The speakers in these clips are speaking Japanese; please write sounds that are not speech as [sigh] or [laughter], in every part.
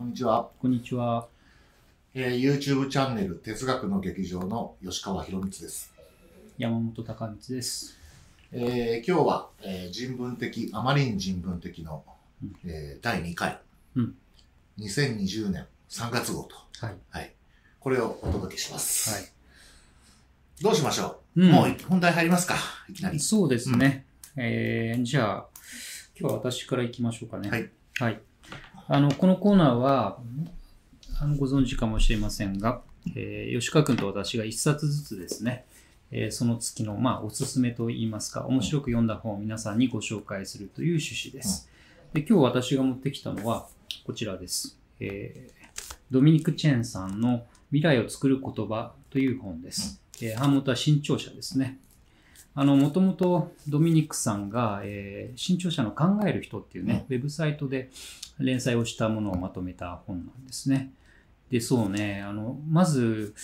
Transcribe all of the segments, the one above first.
こんにちは。こんにちは。えー YouTube チャンネル哲学の劇場の吉川博光です。山本隆光です。えー今日は、えー人文的、あまりに人文的の、うんえー第2回、うん2020年3月号と、はい。はい、これをお届けします。はい。どうしましょう、うんもう本題入りますか？いきなり。そうですね。えーじゃあ、今日は私から行きましょうかね。はい。はい。あの、このコーナーは、あのご存知かもしれませんが、えー吉川君と私が一冊ずつですね、えーその月の、まあ、おすすめといいますか、面白く読んだ本を皆さんにご紹介するという趣旨です。で今日私が持ってきたのは、こちらです。えードミニク・チェンさんの未来を作る言葉という本です。えー版元は新潮社ですね。あの、もともとドミニクさんが、えー新潮社の考える人っていうね、ウェブサイトで連載をしたものをまとめた本なんですね。で、そうね、あの、まず、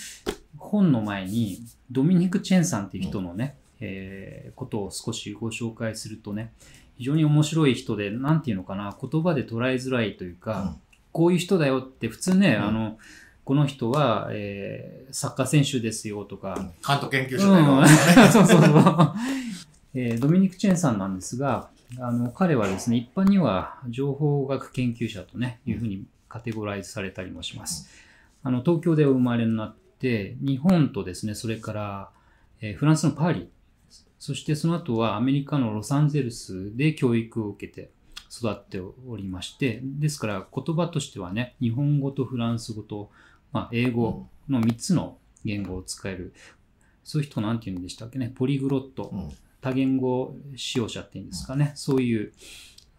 本の前に、ドミニク・チェンさんっていう人のね、えーことを少しご紹介するとね、非常に面白い人で、なんていうのかな、言葉で捉えづらいというか、うん。こういう人だよって普通ね、うん。あの、この人は、えーサッカー選手ですよとか、関東研究所だよ、うん [laughs] そうそうそう。えードミニク・チェンさんなんですが、あの彼はですね、一般には情報学研究者とね、いうふうにカテゴライズされたりもします。あの東京でお生まれになって、日本とですね、それから、えーフランスのパリ、そしてその後はアメリカのロサンゼルスで教育を受けて育っておりまして、ですから言葉としてはね、日本語とフランス語と、まあ、英語の3つの言語を使える、そういう人なんて言うんでしたっけね、ポリグロット、うん。多言語使用者っていうんですかね、そういう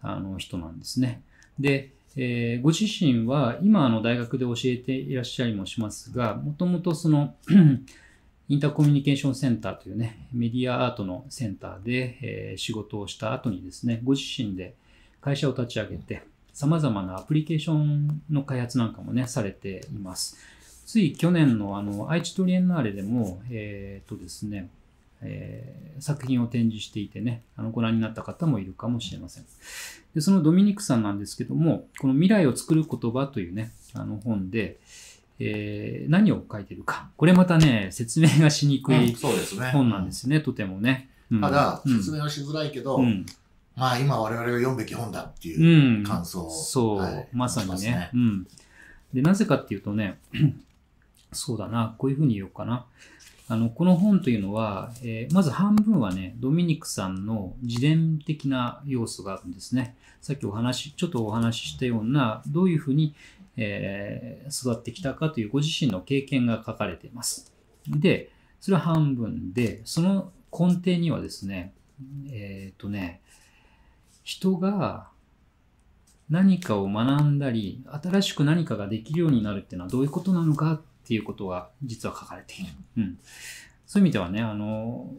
あの人なんですね。で、えーご自身は今あの大学で教えていらっしゃりもしますが、もともとその [clears throat] インターコミュニケーションセンターというね、メディアアートのセンターで、えー仕事をした後にですね、ご自身で会社を立ち上げて、様々なアプリケーションの開発なんかもね、されています。つい去年のあの愛知トリエンナーレでも、えーっとですね、えー作品を展示していてね、あのご覧になった方もいるかもしれません。でそのドミニクさんなんですけども、この未来を作る言葉というね、あの本で、えー何を書いてるか。これまたね、説明がしにくうんいそうですね。本なんですね、とてもね。うんただ、うん説明はしづらいけど、うんまあ今我々が読むべき本だっていううん感想を、そう、はいまさにねしますうん。で、なぜかっていうとね、[clears throat] そうだな、こういうふうに言おうかな。あの、この本というのは、えーまず半分はね、ドミニクさんの自伝的な要素があるんですね。さっきお話、ちょっとお話ししたような、どういうふうに、えー育ってきたかというご自身の経験が書かれています。で、それは半分で、その根底にはですね、えっ、とね、人が何かを学んだり、新しく何かができるようになるっていうのはどういうことなのかっていうことが実は書かれている。うん。そういう意味ではね、あの、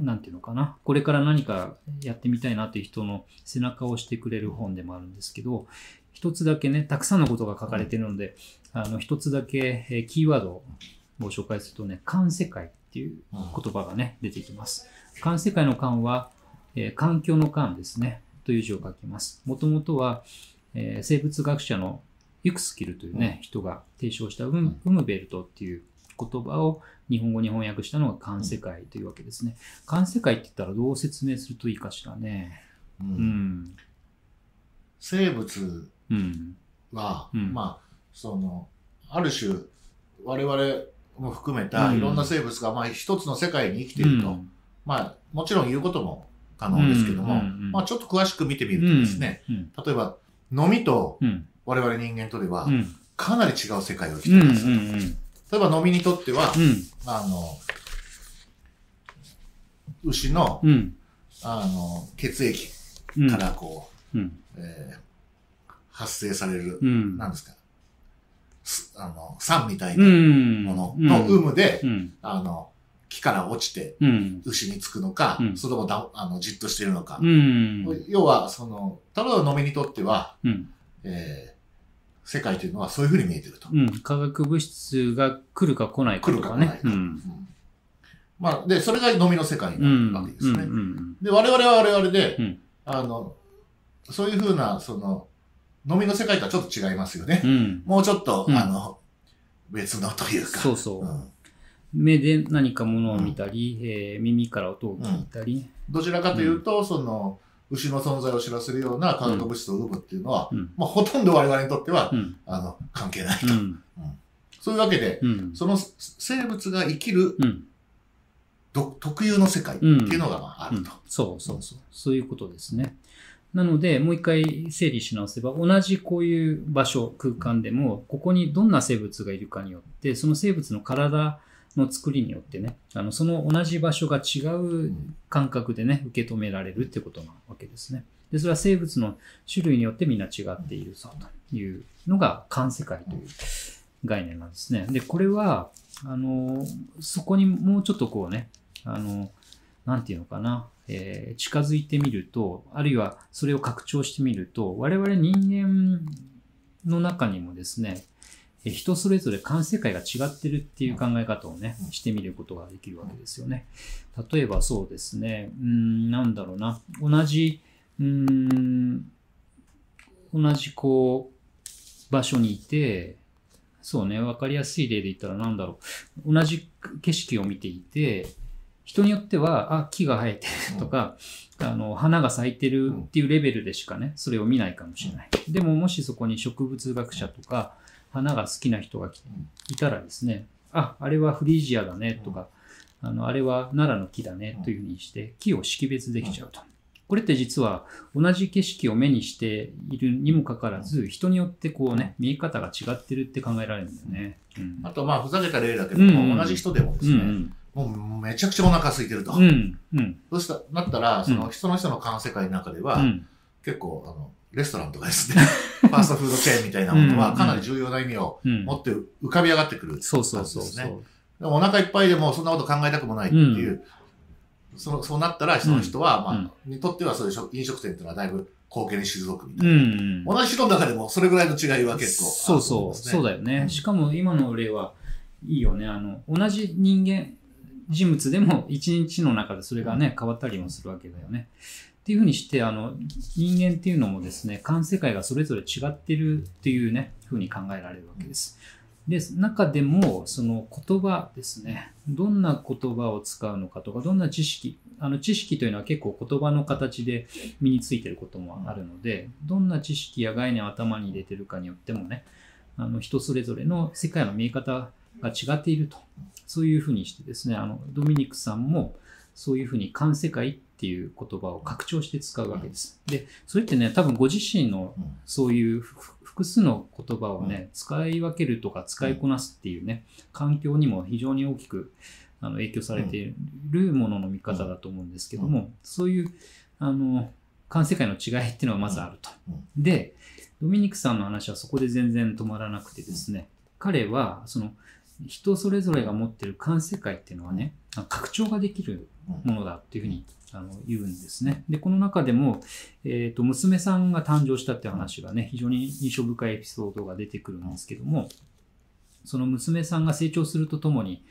なんていうのかな。これから何かやってみたいなという人の背中を押してくれる本でもあるんですけど、一つだけね、たくさんのことが書かれているので、あの、一つだけえーキーワードをご紹介するとね、環世界っていううん言葉がね、出てきます。環世界の環は、えー環境の環ですね、という字を書きます。もともとは、えー生物学者のユクスキルというね、人が提唱したウムベルトっていう言葉を日本語に翻訳したのが環世界というわけですね。環世界って言ったらどう説明するといいかしらね。ううんん。生物うん。は、うんまあ、その、ある種、我々も含めたうんいろんな生物が、まあ、一つの世界に生きていると、うんまあ、もちろん言うことも可能ですけども、まあ、ちょっと詳しく見てみるとですね、うん。例えば、飲みとうん。我々人間とではう、ん。かなり違う世界を生き。ています。例えば、飲みにとっては、うん。あの、牛の、うん。あの、血液うん。からこう、うん。えー発生される、うん。なんですか、すあの、酸みたいう。なんものの有無で、うん。あの、木から落ちてうん。牛につくのか、うんそれともだあのじっとしているのか。うん。要は、その、例えば飲みにとっては、うん。えー世界というのはそういうふうに見えてると。うん。化学物質が来るか来ないか来とかね。るか来ないか。まあ、で、それが飲みの世界うん。なわけですね。うん。で、我々は我々で、うんあの、そういうふうな、その、飲みの世界とはちょっと違いますよね。うん。もうちょっと、うんあの、別のというか。そうそううん目で何かものを見たり、えー耳から音を聞いたり、どちらかというと、その、牛の存在を知らせるような化学物質を生むっていうのは、うんまあ、ほとんど我々にとっては、うん。あの、関係ないと。うん。そういうわけで、うん。その生物が生きる特有の世界っていうのがまあると。そうそうそう。そういうことですね。なので、もう一回整理し直せば、同じこういう場所、空間でも、ここにどんな生物がいるかによって、その生物の体の作りによってね、あのその同じ場所が違う感覚でね、受け止められるってことなわけですね。で、それは生物の種類によってみんな違っているぞというのが、環世界という概念なんですね。で、これは、あの、そこにもうちょっとこうね、あの、なんていうのかな、えー近づいてみると、あるいはそれを拡張してみると、我々人間の中にもですね、人それぞれ感世界が違ってるっていう考え方をね、してみることができるわけですよね。例えばそうですね、うーん、なんだろうな、同じ、うーん、同じこう、場所にいて、そうね、わかりやすい例で言ったらなんだろう、同じ景色を見ていて、人によっては、あ、木が生えてるとか、あの、花が咲いてるっていうレベルでしかね、それを見ないかもしれない。でも、もしそこに植物学者とか、花が好きな人がきいたらですね、あ、あれはフリージアだねとか、あの、あれは奈良の木だねというふうにして、木を識別できちゃうと。これって実は同じ景色を目にしているにもかかわらず、人によってこうね、見え方が違ってるって考えられるんだよね。うん。あと、まあ、ふざけた例だけどうんも、同じ人でもですね、うんもうめちゃくちゃお腹空いてると。うん。うん。うん。そうしたなったら、その人の人の感世界の中では、うん。結構、あの、レストランとかですね、ファーストフードチェーンみたいなものは、うんかなり重要な意味をうん。持って浮かび上がってくるそうそうそうでもお腹いっぱいでもそんなこと考えたくもないっていう、そのそうなったら、その人は、まあ、にとってはそういう食飲食店っていうのはだいぶ貢献に退くみたういな。ん。同じ人の中でもそれぐらいの違いは結構そうそう。そうだよね。しかも今の例はいいよね。あの、同じ人間、人物でも一日の中でそれがね、変わったりもするわけだよね。っていうふうにして、あの、人間っていうのもですね、感世界がそれぞれ違ってるっていうね、ふうに考えられるわけです。で、中でも、その言葉ですね。どんな言葉を使うのかとか、どんな知識、あの知識というのは結構言葉の形で身についてることもあるので、どんな知識や概念を頭に入れてるかによってもね、あの人それぞれの世界の見え方が違っていると。そういうふうにしてですね、あのドミニクさんもそういうふうに観世界っていう言葉を拡張して使うわけです。で、それってね、多分ご自身のうん。そういうふ複数の言葉をね、使い分けるとか使いこなすっていうね、環境にも非常に大きくあの影響されているものの見方だと思うんですけども、そういう、あの、環世界の違いっていうのはまずあると。うん。で、ドミニクさんの話はそこで全然止まらなくてですね、彼は、その、人それぞれが持ってる環世界っていうのはね、あ拡張ができるものだっていうふうにあの言うんですね。で、この中でも、えっ、と、娘さんが誕生したって話がね、非常に印象深いエピソードが出てくるんですけども、その娘さんが成長するとともに、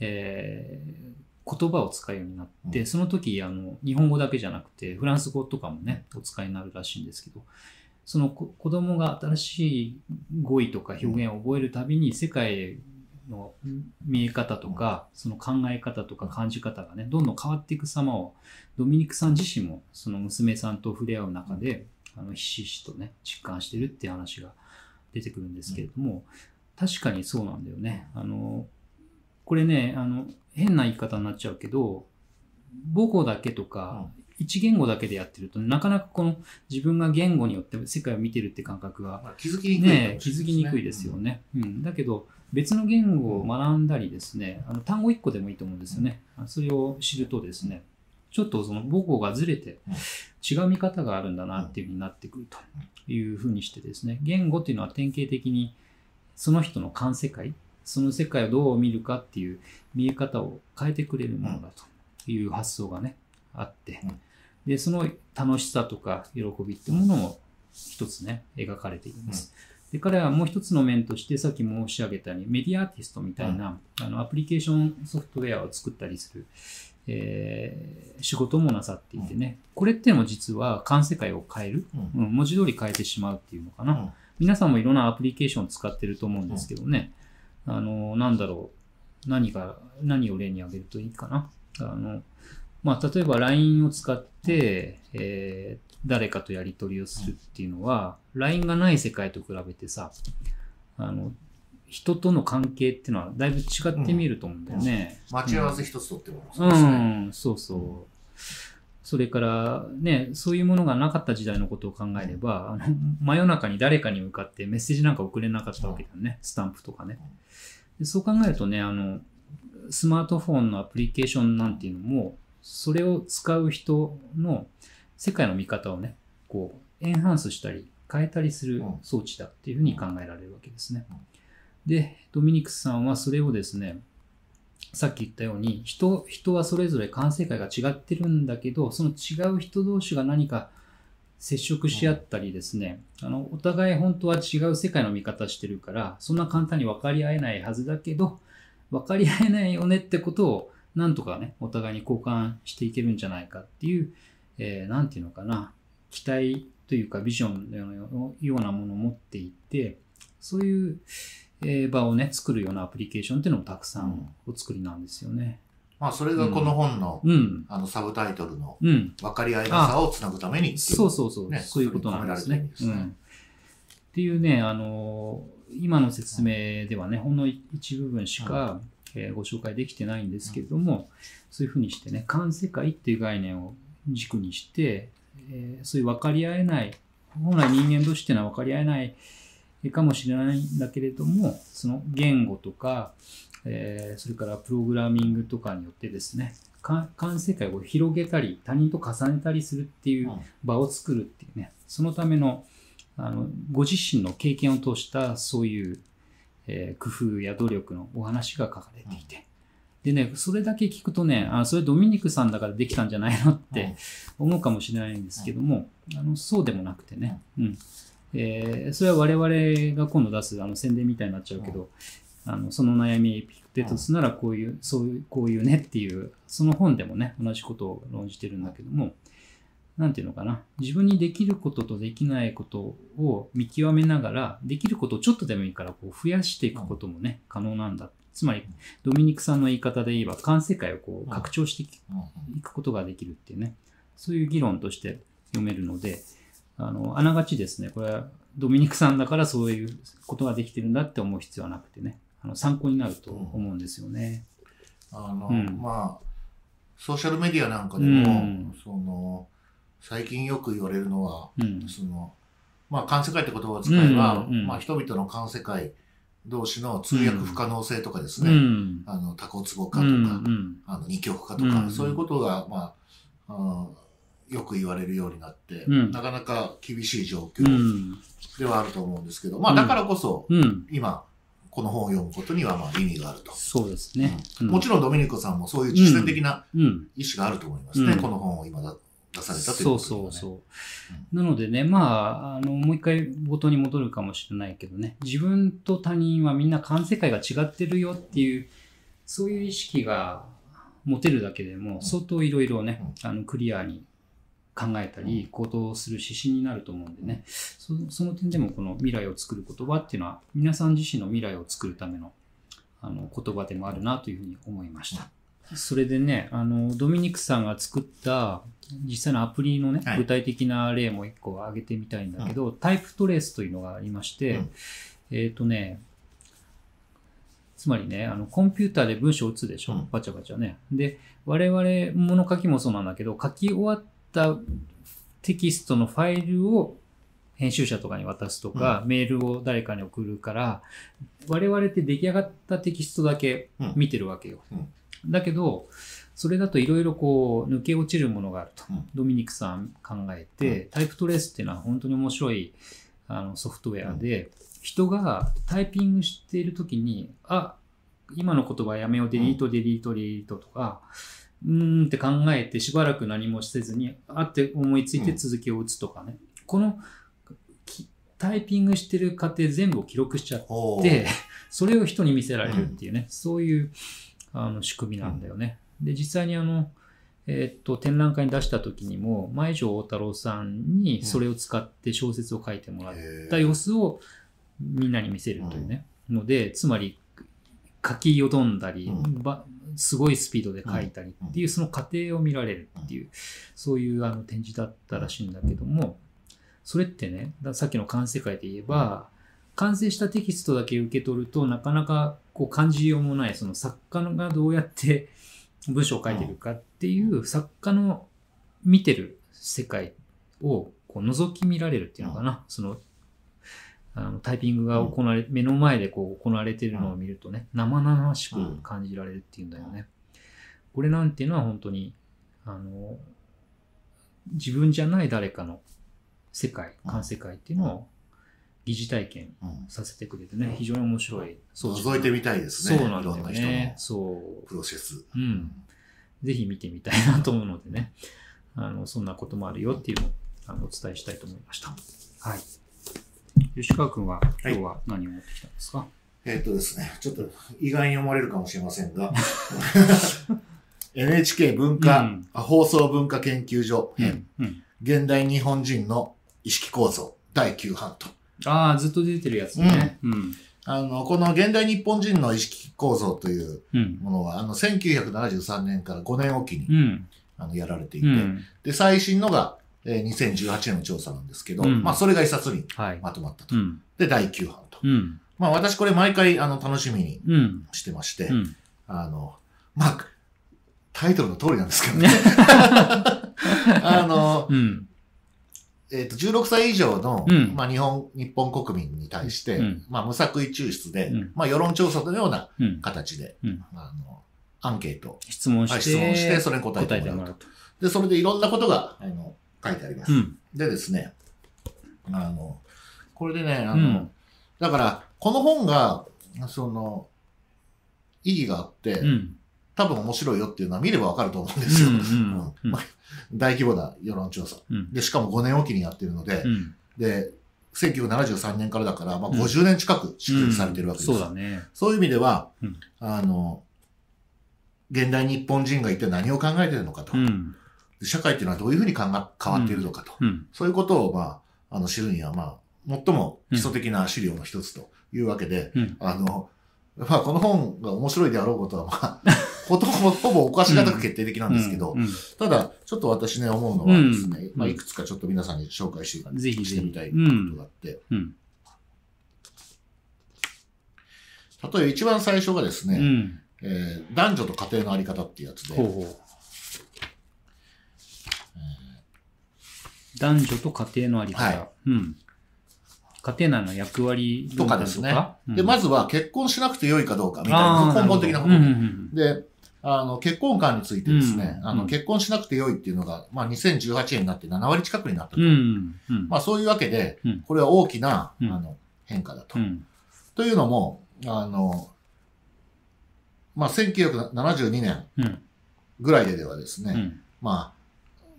えー言葉を使うようになって、うんその時、あの、日本語だけじゃなくて、フランス語とかもね、お使いになるらしいんですけど、そのこ子供が新しい語彙とか表現を覚えるたびに、世界の見え方とか、その考え方とか感じ方がね、どんどん変わっていく様を、ドミニクさん自身も、その娘さんと触れ合う中で、あの、ひしひしとね、実感してるっていう話が出てくるんですけれども、確かにそうなんだよね。あの、これね、あの、変な言い方になっちゃうけど、母語だけとか、一言語だけでやってると、なかなかこの自分が言語によって世界を見てるって感覚がね、気づきにくいですよ。ね。うん、だけど、別の言語を学んだりですね、あの単語1個でもいいと思うんですよね。それを知るとですね、ちょっとその母語がずれてうん違う見方があるんだなっていうふうになってくるというふうにしてですね、言語っていうのは典型的にその人の感世界、その世界をどう見るかっていう見え方を変えてくれるものだという発想がね、あってうん、で、その楽しさとか喜びってものも一つね、描かれているんです。で彼はもう一つの面として、さっき申し上げたように、メディアアーティストみたいな、あのアプリケーションソフトウェアを作ったりする、えー仕事もなさっていてね、これっていうのも実は環世界を変える、うん。うん文字通り変えてしまうっていうのかな。うん。皆さんもいろんなアプリケーションを使ってると思うんですけどね、あの、なんだろう、何が、何を例に挙げるといいかな。あの、まあ、例えば LINE を使って、えー誰かとやり取りをするっていうのは、LINE がない世界と比べてさ、あの、人との関係っていうのはだいぶ違って見えると思うんだよね。待ち合わせ一つとってもうそうですね。ん、そうそう。それからね、そういうものがなかった時代のことを考えれば、あの真夜中に誰かに向かってメッセージなんか送れなかったわけだよね、スタンプとかね。でそう考えるとね、あの、スマートフォンのアプリケーションなんていうのも、それを使う人の世界の見方をね、こう、エンハンスしたり、変えたりするうん装置だっていうふうに考えられるわけですねうん。で、ドミニクスさんはそれをですね、さっき言ったように人人はそれぞれ感性界が違ってるんだけどその違う人同士が何か接触し合ったりですね、あのお互い本当は違う世界の見方してるからそんな簡単に分かり合えないはずだけど分かり合えないよねってことをなんとかねお互いに交換していけるんじゃないかっていう、えーなんていうのかな期待というかビジョンのようなものを持っていてそういうえー場をね、作るようなアプリケーションっていうのもたくさんお作りなんですよね。まあ、それがこの本の、うん。あの、サブタイトルの、うん。分かり合いなさをつなぐためにっていそうそうそう。ねそういうことなんですね。うん。っていうね、あのー今の説明ではね、ほんの一部分しか、えーご紹介できてないんですけれども、そういうふうにしてね、環世界っていう概念を軸にして、えーそういう分かり合えない、本来人間同士っていうのは分かり合えないかもしれないんだけれども、その言語とか、えーそれからプログラミングとかによってですね、か環世界を広げたり、他人と重ねたりするっていううん。場を作るっていうね、そのためのあのご自身の経験を通したそういう、えー工夫や努力のお話が書かれていて、でね、それだけ聞くとね、あそれドミニクさんだからできたんじゃないのって思うかもしれないんですけども、あのそうでもなくてね、うん。えーそれは我々が今度出すあの宣伝みたいになっちゃうけど、あのその悩みエピクテトスならこういう、そういう、こういうねっていう、その本でもね、同じことを論じてるんだけども、なんていうのかな、自分にできることとできないことを見極めながら、できることをちょっとでもいいからこう増やしていくこともね、可能なんだ。つまり、ドミニクさんの言い方で言えば、環世界をこう拡張していくことができるっていうね、そういう議論として読めるので、あの、あながちですね、これはドミニクさんだからそういうことができてるんだって思う必要はなくてね、あの参考になると思うんですよね。あの、うん。まあ、ソーシャルメディアなんかでも、うん。その、最近よく言われるのは、うん。その、まあ、環世界って言葉を使えば、うんうんまあ、人々の環世界同士の通訳不可能性とかですうね、ん。あの、多骨壺化とか、うん。うん。あの、二極化とか、うんそういうことが、まあ、うんよく言われるようになって、うんなかなか厳しい状う況ん。ではあると思うんですけど、まあ、だからこそ、うん。今、この本を読むことには、まあ、意味があると。そうですね。うんもちろんドミニクさんもそういう実践的なうん。意思があると思いますね。うんこの本を今だ出されたというそうことではね。そうそう。なのでね、まあ、あの、もう一回冒頭に戻るかもしれないけどね、自分と他人はみんな感世界が違ってるよっていう、そういう意識が持てるだけでも、相当いろいろね、あの、クリアに考えたり、行動する指針になると思うんでね、そその点でもこの未来を作る言葉っていうのは、皆さん自身の未来を作るための、あの、言葉でもあるなというふうに思いました。それでね、あの、ドミニクさんが作った実際のアプリのね、はい。具体的な例も一個挙げてみたいんだけど、タイプトレースというのがありまして、うん。えっ、とね、つまりね、あの、コンピューターで文章を打つでしょ、うん。バチャバチャね。で、我々、物書きもそうなんだけど、書き終わったテキストのファイルを編集者とかに渡すとか、メールを誰かに送るから、我々って出来上がったテキストだけ見てるわけよ。うんだけど、それだといろいろこう抜け落ちるものがあると、うん。ドミニクさん考えて、タイプトレースっていうのは本当に面白いあのソフトウェアで、人がタイピングしているときに、あ、今の言葉やめよう、デリート、デリート、デリートとか、うーんって考えてしばらく何もせずに、あって思いついて続きを打つとかね。このきタイピングしてる過程全部を記録しちゃって、それを人に見せられるっていうね、そういうあの仕組みなんだよね。で、実際にあの、えーっと、展覧会に出した時にも、前城大太郎さんにそれを使って小説を書いてもらった様子をみんなに見せるというね。ので、つまり、書きよどんだり、うんばすごいスピードで書いたりっていう、その過程を見られるっていう、そういうあの展示だったらしいんだけども、それってね、ださっきの完成会で言えば、完成したテキストだけ受け取るとなかなかこう感じようもない、その作家がどうやって文章を書いてるかっていう作家の見てる世界をこう覗き見られるっていうのかな。そのあのタイピングが行われ、目の前でこう行われているのを見るとね、生々しく感じられるっていうんだよね。これなんていうのは本当に、あの、自分じゃない誰かの世界、感世界っていうのを疑似体験うんさせてくれてね、非常に面白い装置覗いてみたいですね。そうなんだよねの。そう。プロセス。うん。ぜひ見てみたいなと思うのでね、あの、そんなこともあるよっていうのをあのお伝えしたいと思いました。はい。吉川君は今日は何を持ってきたんですか、えっとですね、ちょっと意外に思われるかもしれませんが、NHK [laughs] 文化、うんあ放送文化研究所う編、ん。うん。現代日本人の意識構造第9版と。ああ、ずっと出てるやつね。うん。あの、この現代日本人の意識構造といううん。ものは、あの、1973年から5年おきに、うん。あの、やられていて、うん。で、最新のが、えー2018年の調査なんですけど、うんまあ、それが一冊にはい。まとまったと。うん。で、第9版と。うん。まあ、私これ毎回、あの、楽しみにうん。してまして、うん。あの、まあ、タイトルの通りなんですけどね。[laughs] あの、うん。えっ、と、16歳以上の、うんまあ、日本、日本国民に対して、うんまあ、無作為抽出で、うんまあ、世論調査のようなうん。形で、うんあの、アンケート、質問して、はい質問して、それに答えてもらうと。で、それでいろんなことが、あの、書いてあります。うん。でですね、あの、これでね、あの、うんだから、この本が、その、意義があって、うん。多分面白いよっていうのは見ればわかると思うんですよ。[laughs] 大規模な世論調査。うん。で、しかも5年おきにやってるので、うん。で、1973年からだから、まあ、うん50年近く蓄積されてるわけです、そうだね。そういう意味では、うんあの、現代日本人が一体何を考えてるのかと、社会っていうのはどういうふうに変わっているのかと、うん。そういうことを、まあ、あの、知るには、まあ、最も基礎的な資料の一つというわけで、うんあの、まあ、この本が面白いであろうことは、まあ、ほとほぼおかしがたく決定的なんですけど、うんただ、ちょっと私ね、思うのはですね、うんまあ、いくつかちょっと皆さんに紹介してしてみたいこうんとがあって、うん。例えば一番最初がですね、うん。えー男女と家庭のあり方っていうやつで、ほうほう。男女と家庭のあり方。はうん。家庭内の役割とか？ですね。うんで、まずは結婚しなくてよいかどうかみたいな根本的なことで、あの、結婚観についてですね、うんあの、結婚しなくてよいっていうのが、まあ、2018年になって7割近くになったと。うん。うん。うん。まあ、そういうわけでうん、これは大きな、うんあの、変化だと。うん。というのも、あの、まあ、1972年うん。ぐらいでではですね、うん。まあ、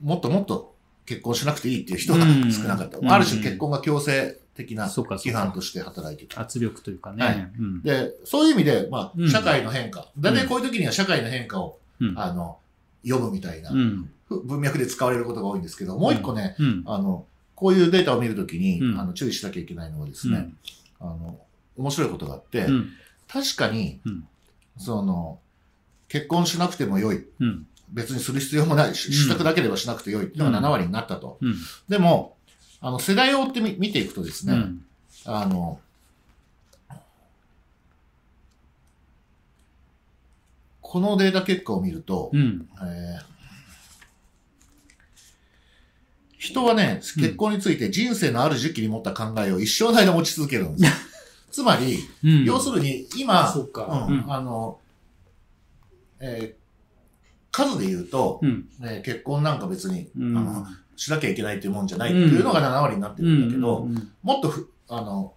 もっともっと結婚しなくていいっていう人がうん少なかった。うんある種結婚が強制的な規範として働いていた。圧力というかね。はいうん。で、そういう意味で、まあ、うん社会の変化。だいたいこういう時には社会の変化を、うん。あの、読むみたいなうん。文脈で使われることが多いんですけど、もう一個ね、うん。あの、こういうデータを見るときに、うんあの注意しなきゃいけないのはですね、うん。あの、面白いことがあって、うん。確かに、うんその、結婚しなくてもよい。うん。別にする必要もないし、うんしたくなければしなくてよいっていうのがうん7割になったと。うん。でも、あの、世代を追ってみ見ていくとですね、うん。あの、このデータ結果を見ると、うん。えー人はね、結婚について人生のある時期に持った考えを一生の間持ち続けるんですよ。[laughs] つまり、うん。要するに今、そうんうんあの、えー数で言うと、うん。ね結婚なんか別に、うん。あのしなきゃいけないっていうもんじゃないっていうのが7割になってるんだけど、うん。もっとふ、あの、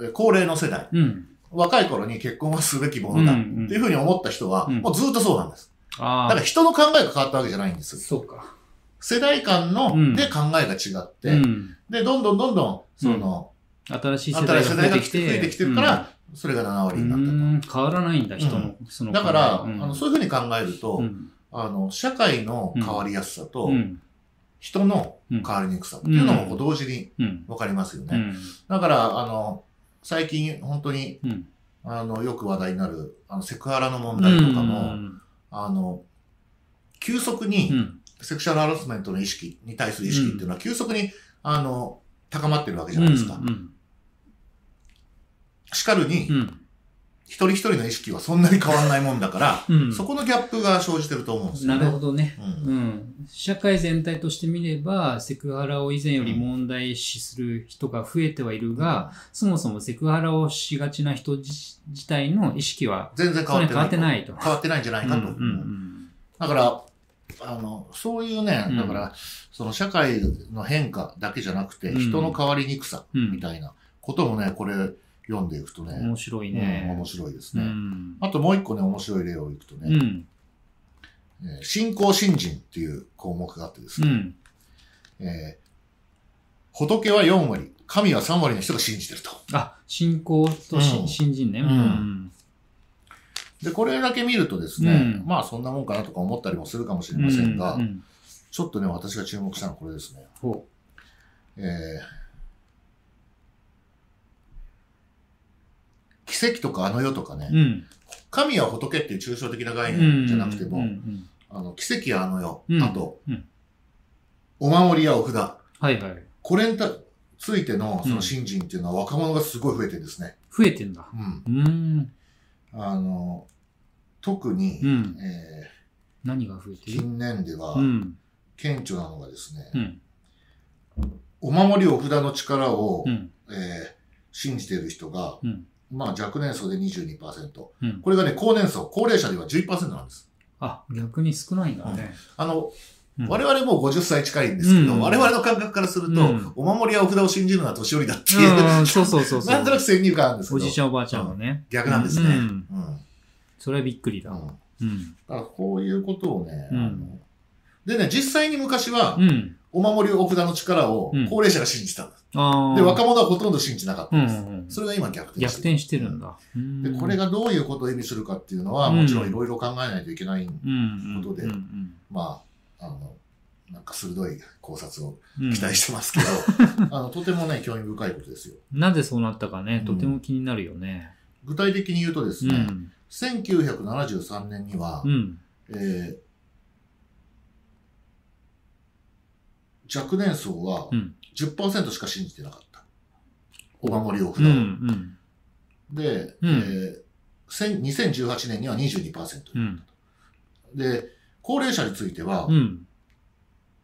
え高齢の世代、うん。若い頃に結婚はすべきものだっていうふうに思った人は、うんもうずっとそうなんです。だから人の考えが変わったわけじゃないんです。そうか。世代間の、うんで考えが違って、うん。で、どんどんどんどん、その、新しい世新しい世代が増えてきて。えてきてるから、それが7割うになったと。ん変わらないんだ、人の、そのだから、あのそういうふうに考えると、うんあの、社会の変わりやすさと、うん人の変わりにくさっていうのも同時にうん。分かりますよね。うん。だから、あの、最近本当に、うん。あの、よく話題になる、あの、セクハラの問題とかも、あの、急速に、うん。セクシャルハラスメントの意識に対する意識っていうのは、急速に、あの、高まってるわけじゃないですか。うん。しかるに、うん一人一人の意識はそんなに変わらないもんだから、うんそこのギャップが生じてると思うんですよね。なるほどね。うんうん、社会全体として見れば、セクハラを以前より問題視する人が増えてはいるが、そもそもセクハラをしがちな人自自体の意識は、全然変わってない。それ変わってないと変わってないんじゃないかと。うんうんだから、あの、そういうね、うんだから、その社会の変化だけじゃなくて、うん人の変わりにくさうんみたいなこともね、これ読んでいくとうん、ね、面白いうんね。面白いですうね。んあともう一個ね、面白い例をいくとね、うん。えー信仰信心っていう項目があってですね、うん。えー仏は4割、神は3割の人が信じてると。あ、信仰と信心ね。うんうん。で、これだけ見るとですね、うんまあそんなもんかなとか思ったりもするかもしれませんが、ちょっとね、私が注目したのはこれですね。ほえー奇跡とかあの世とかね、う。うん。神は仏っていう抽象的な概うん。念じゃなくても、あの奇跡やあの世、うんあと、うんお守りやお札、はいはい。これにたついてのその信心っていうのは若者がすごい増えてるんですね。増えてんだ。うん。うん。あの、特に、うん。え何が増えーてる？近年ではうん。顕著なのがですね、うん。お守りお札の力を、うん。えー信じている人が、うんまあ若年層で22%。うんこれがね、高年層、高齢者では11%なんです。あ、逆に少ないんだね。あの、うん我々もう50歳近いんですけど、うん我々の感覚からすると、うんお守りやお札を信じるのは年寄りだっていう、うん、[laughs] そうそうそうそう。なんとなく先入観あるんですけど、おじいちゃんおばあちゃんはね。逆なんですね。ううんん。それはびっくりだ。うんうん。だからこういうことをね、でね、実際に昔は、うん。お守りお札の力をうん高齢者が信じたんです。ああ。で、若者はほとんど信じなかったうんんです。うんうん。それが今逆転逆転してるんだ。で、これが、がどういうことを意味するかっていうのは、うんもちろんいろいろ考えないといけない、うん。ことでうんうんまあ、あの、なんか鋭い考察をうん期待してますけど、[laughs] あの、とてもね、興味深いことですよ。なぜそうなったかね、うんとても気になるよね。具体的に言うとですね、うん。1973年には、うん。えー若年層はうん10%しか信じてなかった。お守りを札を。うん。うん。で、うんえー千2018年には22%。うん。で、高齢者については、うん。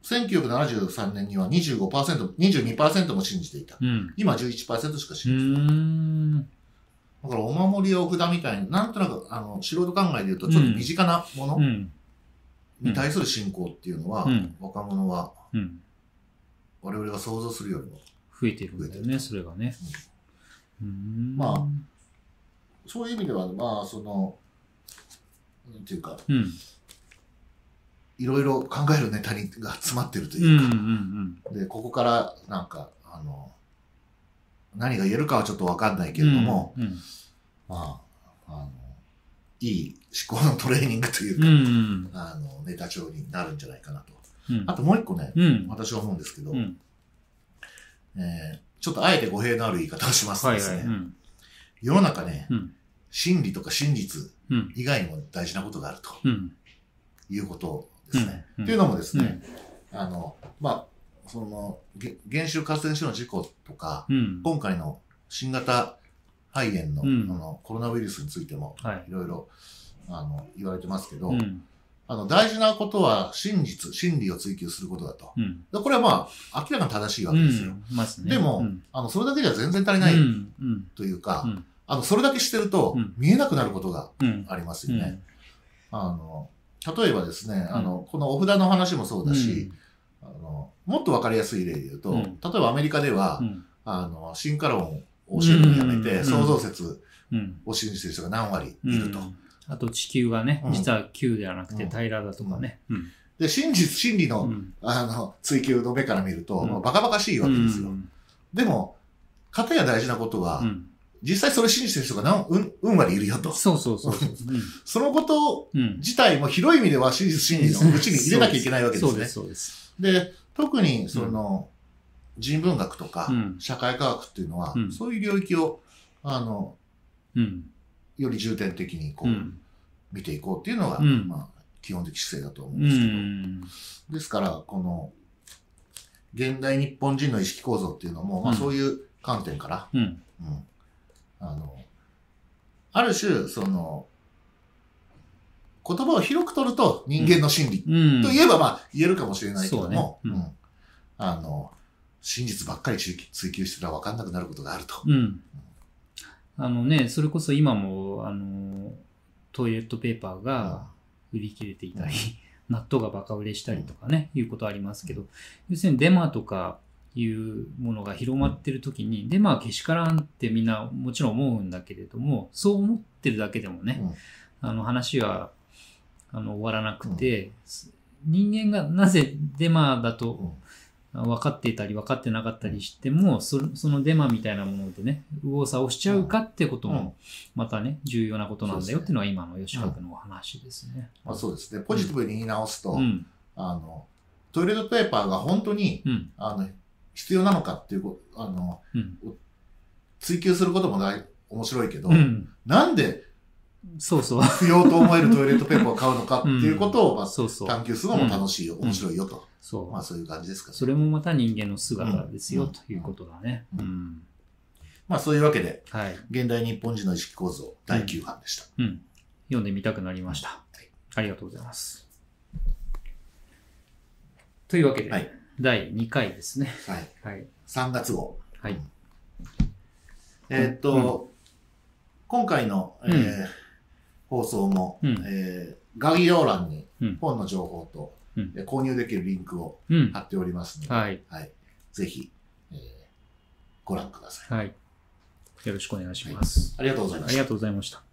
1973年には25%、22%も信じていた。うん。今11%しかう信じてない。ーん。だからお守りやお札みたいに、なんとなく、あの、素人考えで言うと、ちょっと身近なものうん。に対する信仰っていうのは、うん若者はうん。我々が想像するよりも、増えてるんだよね、それがね。うん。まあそういう意味では、まあ、その、なんていうか、うん。いろいろ考えるネタにが詰まってるとうん。ういうか、ん。で、ここから、なんか、あの、何が言えるかはちょっとわかんないけれども、うん。まあ、あの、いい思考のトレーニングといううか、ん。あの、ネタ帳になるんじゃないかなと。うん。あともう一個ね、うん。私は思うんですけど、うん。えーちょっとあえて語弊のある言い方をしますとですね。世の中ね、うん真理とか真実うん。以外にも大事なことがあるとうん。いうことですね。うんっていうのもですね、あの、まあ、その、げ原子力発電所の事故とか、うん。今回の新型肺炎の,、うんあのコロナウイルスについてもはい。いろいろあの言われてますけど、うん。あの大事なことは真実、真理を追求することだと。うん。でこれはまあ明らかに正しいわけですよ。まずね。でも、うんあのそれだけじゃ全然足りないうん。うん。というか、うんあのそれだけしてるとうん見えなくなることがうん。ありますよね。あの例えばですね、あのこのお札の話もそうだし、あのもっとわかりやすい例で言うと、うん例えばアメリカでは、うん。あの進化論を教えるのをやめて、うん創造説うん。を信じてる人が何割うん。いると。あと地球がねう、ん実は球ではなくてうん平らだとかね。うん。で、真実、真理の,、うんあの追求の目から見ると、うんもうバカバカしいわけですよ。うんでも、片や大事なことは、うん。実際それ信じてる人が何うん、うん割いるよと。そうそうそうそ [laughs] のこと自体も広い意味では真実真理のうちに入れなきゃいけないわけですね。そうです、そうです。で、特にその、人文学とかうん社会科学っていうのは、うんそういう領域を、あの、うん。より重点的にこう、うん。見ていこうっていうのが、うんまあ、基本的姿勢だと思うんうですけど、ん。ですから、この、現代日本人の意識構造っていうのも、まあうんそういう観点から、うん。うんあの、ある種、その、言葉を広く取ると人間の心理うん。と言えばまあ言えるかもしれないけども、そうんうんあの、真実ばっかり追追求してたら分かんなくなることがあると。うん。あのね、それこそ今も、あの、トイレットペーパーが売り切れていたり、[laughs] 納豆がバカ売れしたりとかね、いうことありますけど、要するにデマとかいうものが広まってる時に、デマはけしからんってみんなもちろん思うんだけれども、そう思ってるだけでもね、あの話はあの終わらなくて、人間がなぜデマだと分かっていたり分かってなかったりしても、そそのデマみたいなものでね、右往左往しちゃうかってことうんも、またね、重要なことなんだよっていうのは今の吉川君のお話ですね。まあ、そうですね。ポジティブに言い直すと、うん。あの、トイレットペーパーが本当に、うん。あの、必要なのかっていうこあの、うん。追求することも大面白いけど、うん。なんでそうそう。不要と思えるトイレットペーパーを買うのかっていうことを、まあ、そうそう。探求するのも楽しいよ、ん面白いよと。そう。まあそういう感じですかね。それもまた人間の姿ですよ、うんということだね。ううんん。まあそういうわけで、はい。現代日本人の意識構造第9版でした。うん。読んでみたくなりました。ありがとうございます。というわけで、はい第2回ですね。はい。はい。3月号。はい。えーっと、今回の、えーうん放送も、うんえー概要欄にうん本の情報と、うんえー購入できるリンクをうん。貼っておりますので、はい。はい。ぜひ、えーご覧ください。はい。よろしくお願いします。ありがとうございましたありが。とうございました。